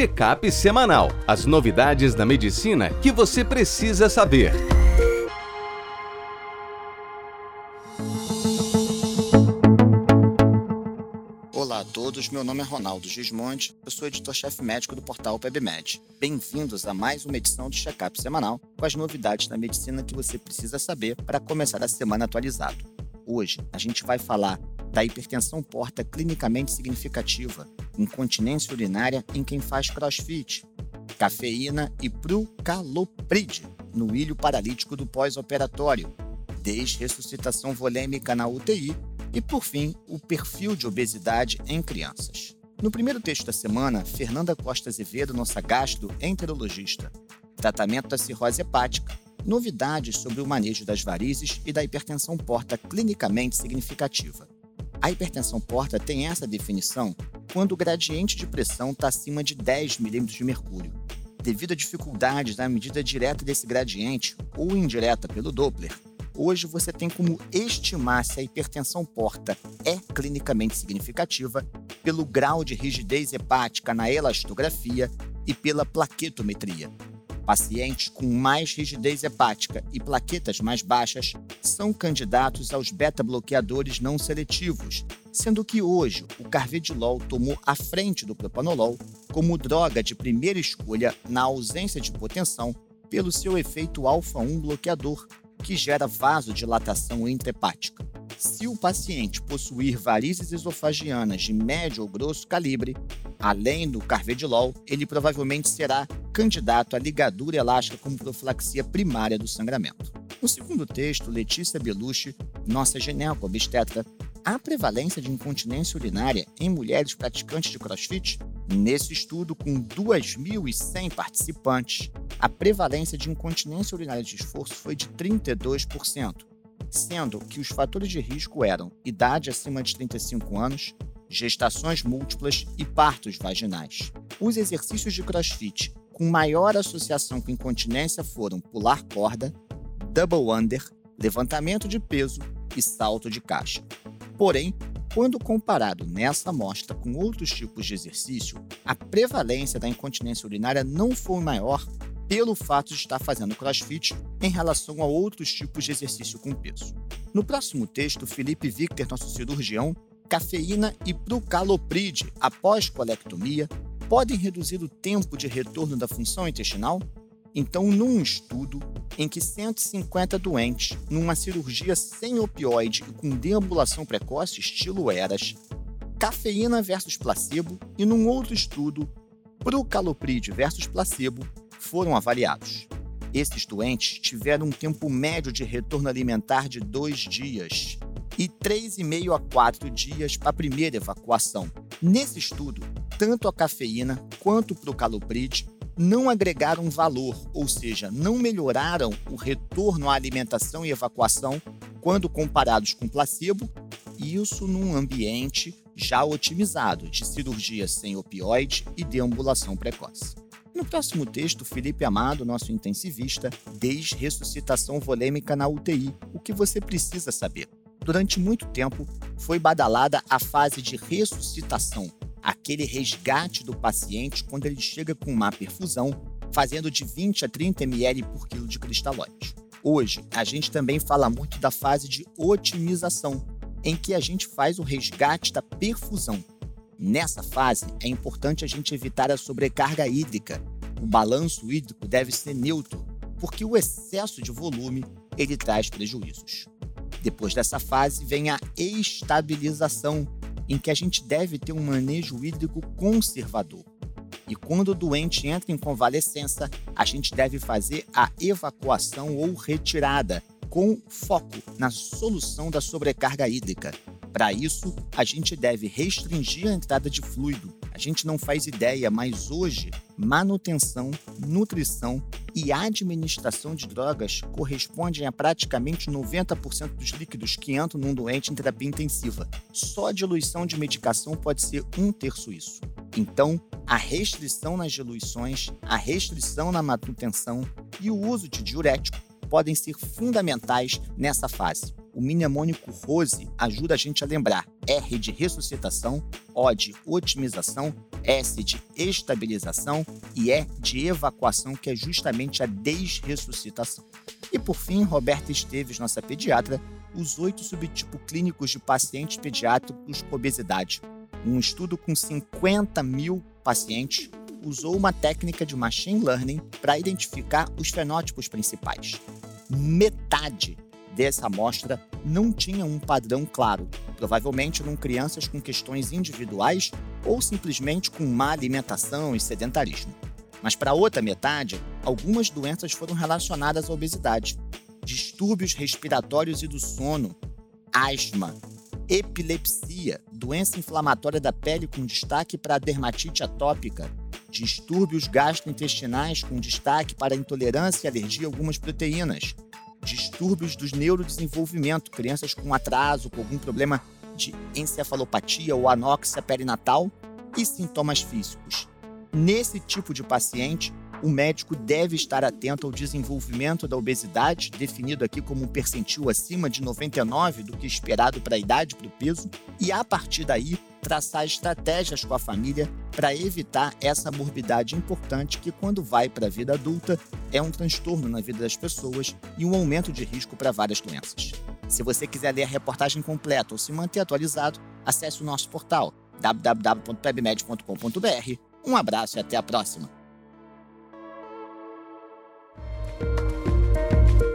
Check-up semanal. As novidades da medicina que você precisa saber. Olá a todos, meu nome é Ronaldo Gismonte, eu sou editor-chefe médico do portal PebMed. Bem-vindos a mais uma edição do Check-up semanal com as novidades da medicina que você precisa saber para começar a semana atualizado. Hoje a gente vai falar da hipertensão porta clinicamente significativa, incontinência urinária em quem faz crossfit, cafeína e prucalopride no ilho paralítico do pós-operatório, desressuscitação volêmica na UTI e, por fim, o perfil de obesidade em crianças. No primeiro texto da semana, Fernanda Costa Azevedo, nossa gastroenterologista. Tratamento da cirrose hepática. Novidades sobre o manejo das varizes e da hipertensão porta clinicamente significativa. A hipertensão porta tem essa definição quando o gradiente de pressão está acima de 10 milímetros de mercúrio. Devido a dificuldades na medida direta desse gradiente, ou indireta pelo Doppler, hoje você tem como estimar se a hipertensão porta é clinicamente significativa pelo grau de rigidez hepática na elastografia e pela plaquetometria. Pacientes com mais rigidez hepática e plaquetas mais baixas são candidatos aos beta-bloqueadores não seletivos, sendo que hoje o carvedilol tomou a frente do propanolol como droga de primeira escolha na ausência de hipotensão pelo seu efeito alfa-1 bloqueador, que gera vasodilatação intrahepática. Se o paciente possuir varizes esofagianas de médio ou grosso calibre, além do carvedilol, ele provavelmente será candidato à ligadura elástica como profilaxia primária do sangramento. No segundo texto, Letícia Belushi, nossa gineco-obstetra, há prevalência de incontinência urinária em mulheres praticantes de crossfit? Nesse estudo, com 2.100 participantes, a prevalência de incontinência urinária de esforço foi de 32%, sendo que os fatores de risco eram idade acima de 35 anos, gestações múltiplas e partos vaginais. Os exercícios de crossfit com maior associação com incontinência foram pular corda, double under, levantamento de peso e salto de caixa. Porém, quando comparado nessa amostra com outros tipos de exercício, a prevalência da incontinência urinária não foi maior pelo fato de estar fazendo crossfit em relação a outros tipos de exercício com peso. No próximo texto, Felipe Victor, nosso cirurgião, cafeína e prucalopride após colectomia podem reduzir o tempo de retorno da função intestinal? Então, num estudo em que 150 doentes, numa cirurgia sem opioide e com deambulação precoce, estilo ERAS, cafeína versus placebo, e num outro estudo, procalopride versus placebo, foram avaliados. Esses doentes tiveram um tempo médio de retorno alimentar de dois dias e 3,5 a 4 dias para a primeira evacuação. Nesse estudo, tanto a cafeína quanto o procalopride não agregaram valor, ou seja, não melhoraram o retorno à alimentação e evacuação quando comparados com placebo, isso num ambiente já otimizado de cirurgia sem opioide e deambulação precoce. No próximo texto, Felipe Amado, nosso intensivista, desressuscitação volêmica na UTI, o que você precisa saber. Durante muito tempo, foi badalada a fase de ressuscitação, aquele resgate do paciente quando ele chega com má perfusão, fazendo de 20 a 30 ml por quilo de cristalóide. Hoje, a gente também fala muito da fase de otimização, em que a gente faz o resgate da perfusão. Nessa fase, é importante a gente evitar a sobrecarga hídrica. O balanço hídrico deve ser neutro, porque o excesso de volume ele traz prejuízos. Depois dessa fase vem a estabilização, em que a gente deve ter um manejo hídrico conservador. E quando o doente entra em convalescença, a gente deve fazer a evacuação ou retirada, com foco na solução da sobrecarga hídrica. Para isso, a gente deve restringir a entrada de fluido. A gente não faz ideia, mas hoje, manutenção, nutrição e administração de drogas correspondem a praticamente 90% dos líquidos que entram num doente em terapia intensiva. Só a diluição de medicação pode ser um terço isso. Então, a restrição nas diluições, a restrição na manutenção e o uso de diurético podem ser fundamentais nessa fase. O mnemônico ROSE ajuda a gente a lembrar R de ressuscitação, O de otimização, S de estabilização e E de evacuação, que é justamente a desressuscitação. E por fim, Roberta Esteves, nossa pediatra, os oito subtipos clínicos de pacientes pediátricos com obesidade. Um estudo com 50 mil pacientes usou uma técnica de machine learning para identificar os fenótipos principais. Metade dessa amostra não tinha um padrão claro. Provavelmente eram crianças com questões individuais ou simplesmente com má alimentação e sedentarismo. Mas para a outra metade, algumas doenças foram relacionadas à obesidade. Distúrbios respiratórios e do sono, asma, epilepsia, doença inflamatória da pele com destaque para a dermatite atópica, distúrbios gastrointestinais com destaque para intolerância e alergia a algumas proteínas, distúrbios do neurodesenvolvimento, crianças com atraso, com algum problema de encefalopatia ou anóxia perinatal e sintomas físicos. Nesse tipo de paciente, o médico deve estar atento ao desenvolvimento da obesidade, definido aqui como um percentil acima de 99 do que esperado para a idade, para o peso, e a partir daí traçar estratégias com a família para evitar essa morbidade importante que, quando vai para a vida adulta, é um transtorno na vida das pessoas e um aumento de risco para várias doenças. Se você quiser ler a reportagem completa ou se manter atualizado, acesse o nosso portal www.pebmed.com.br. Um abraço e até a próxima!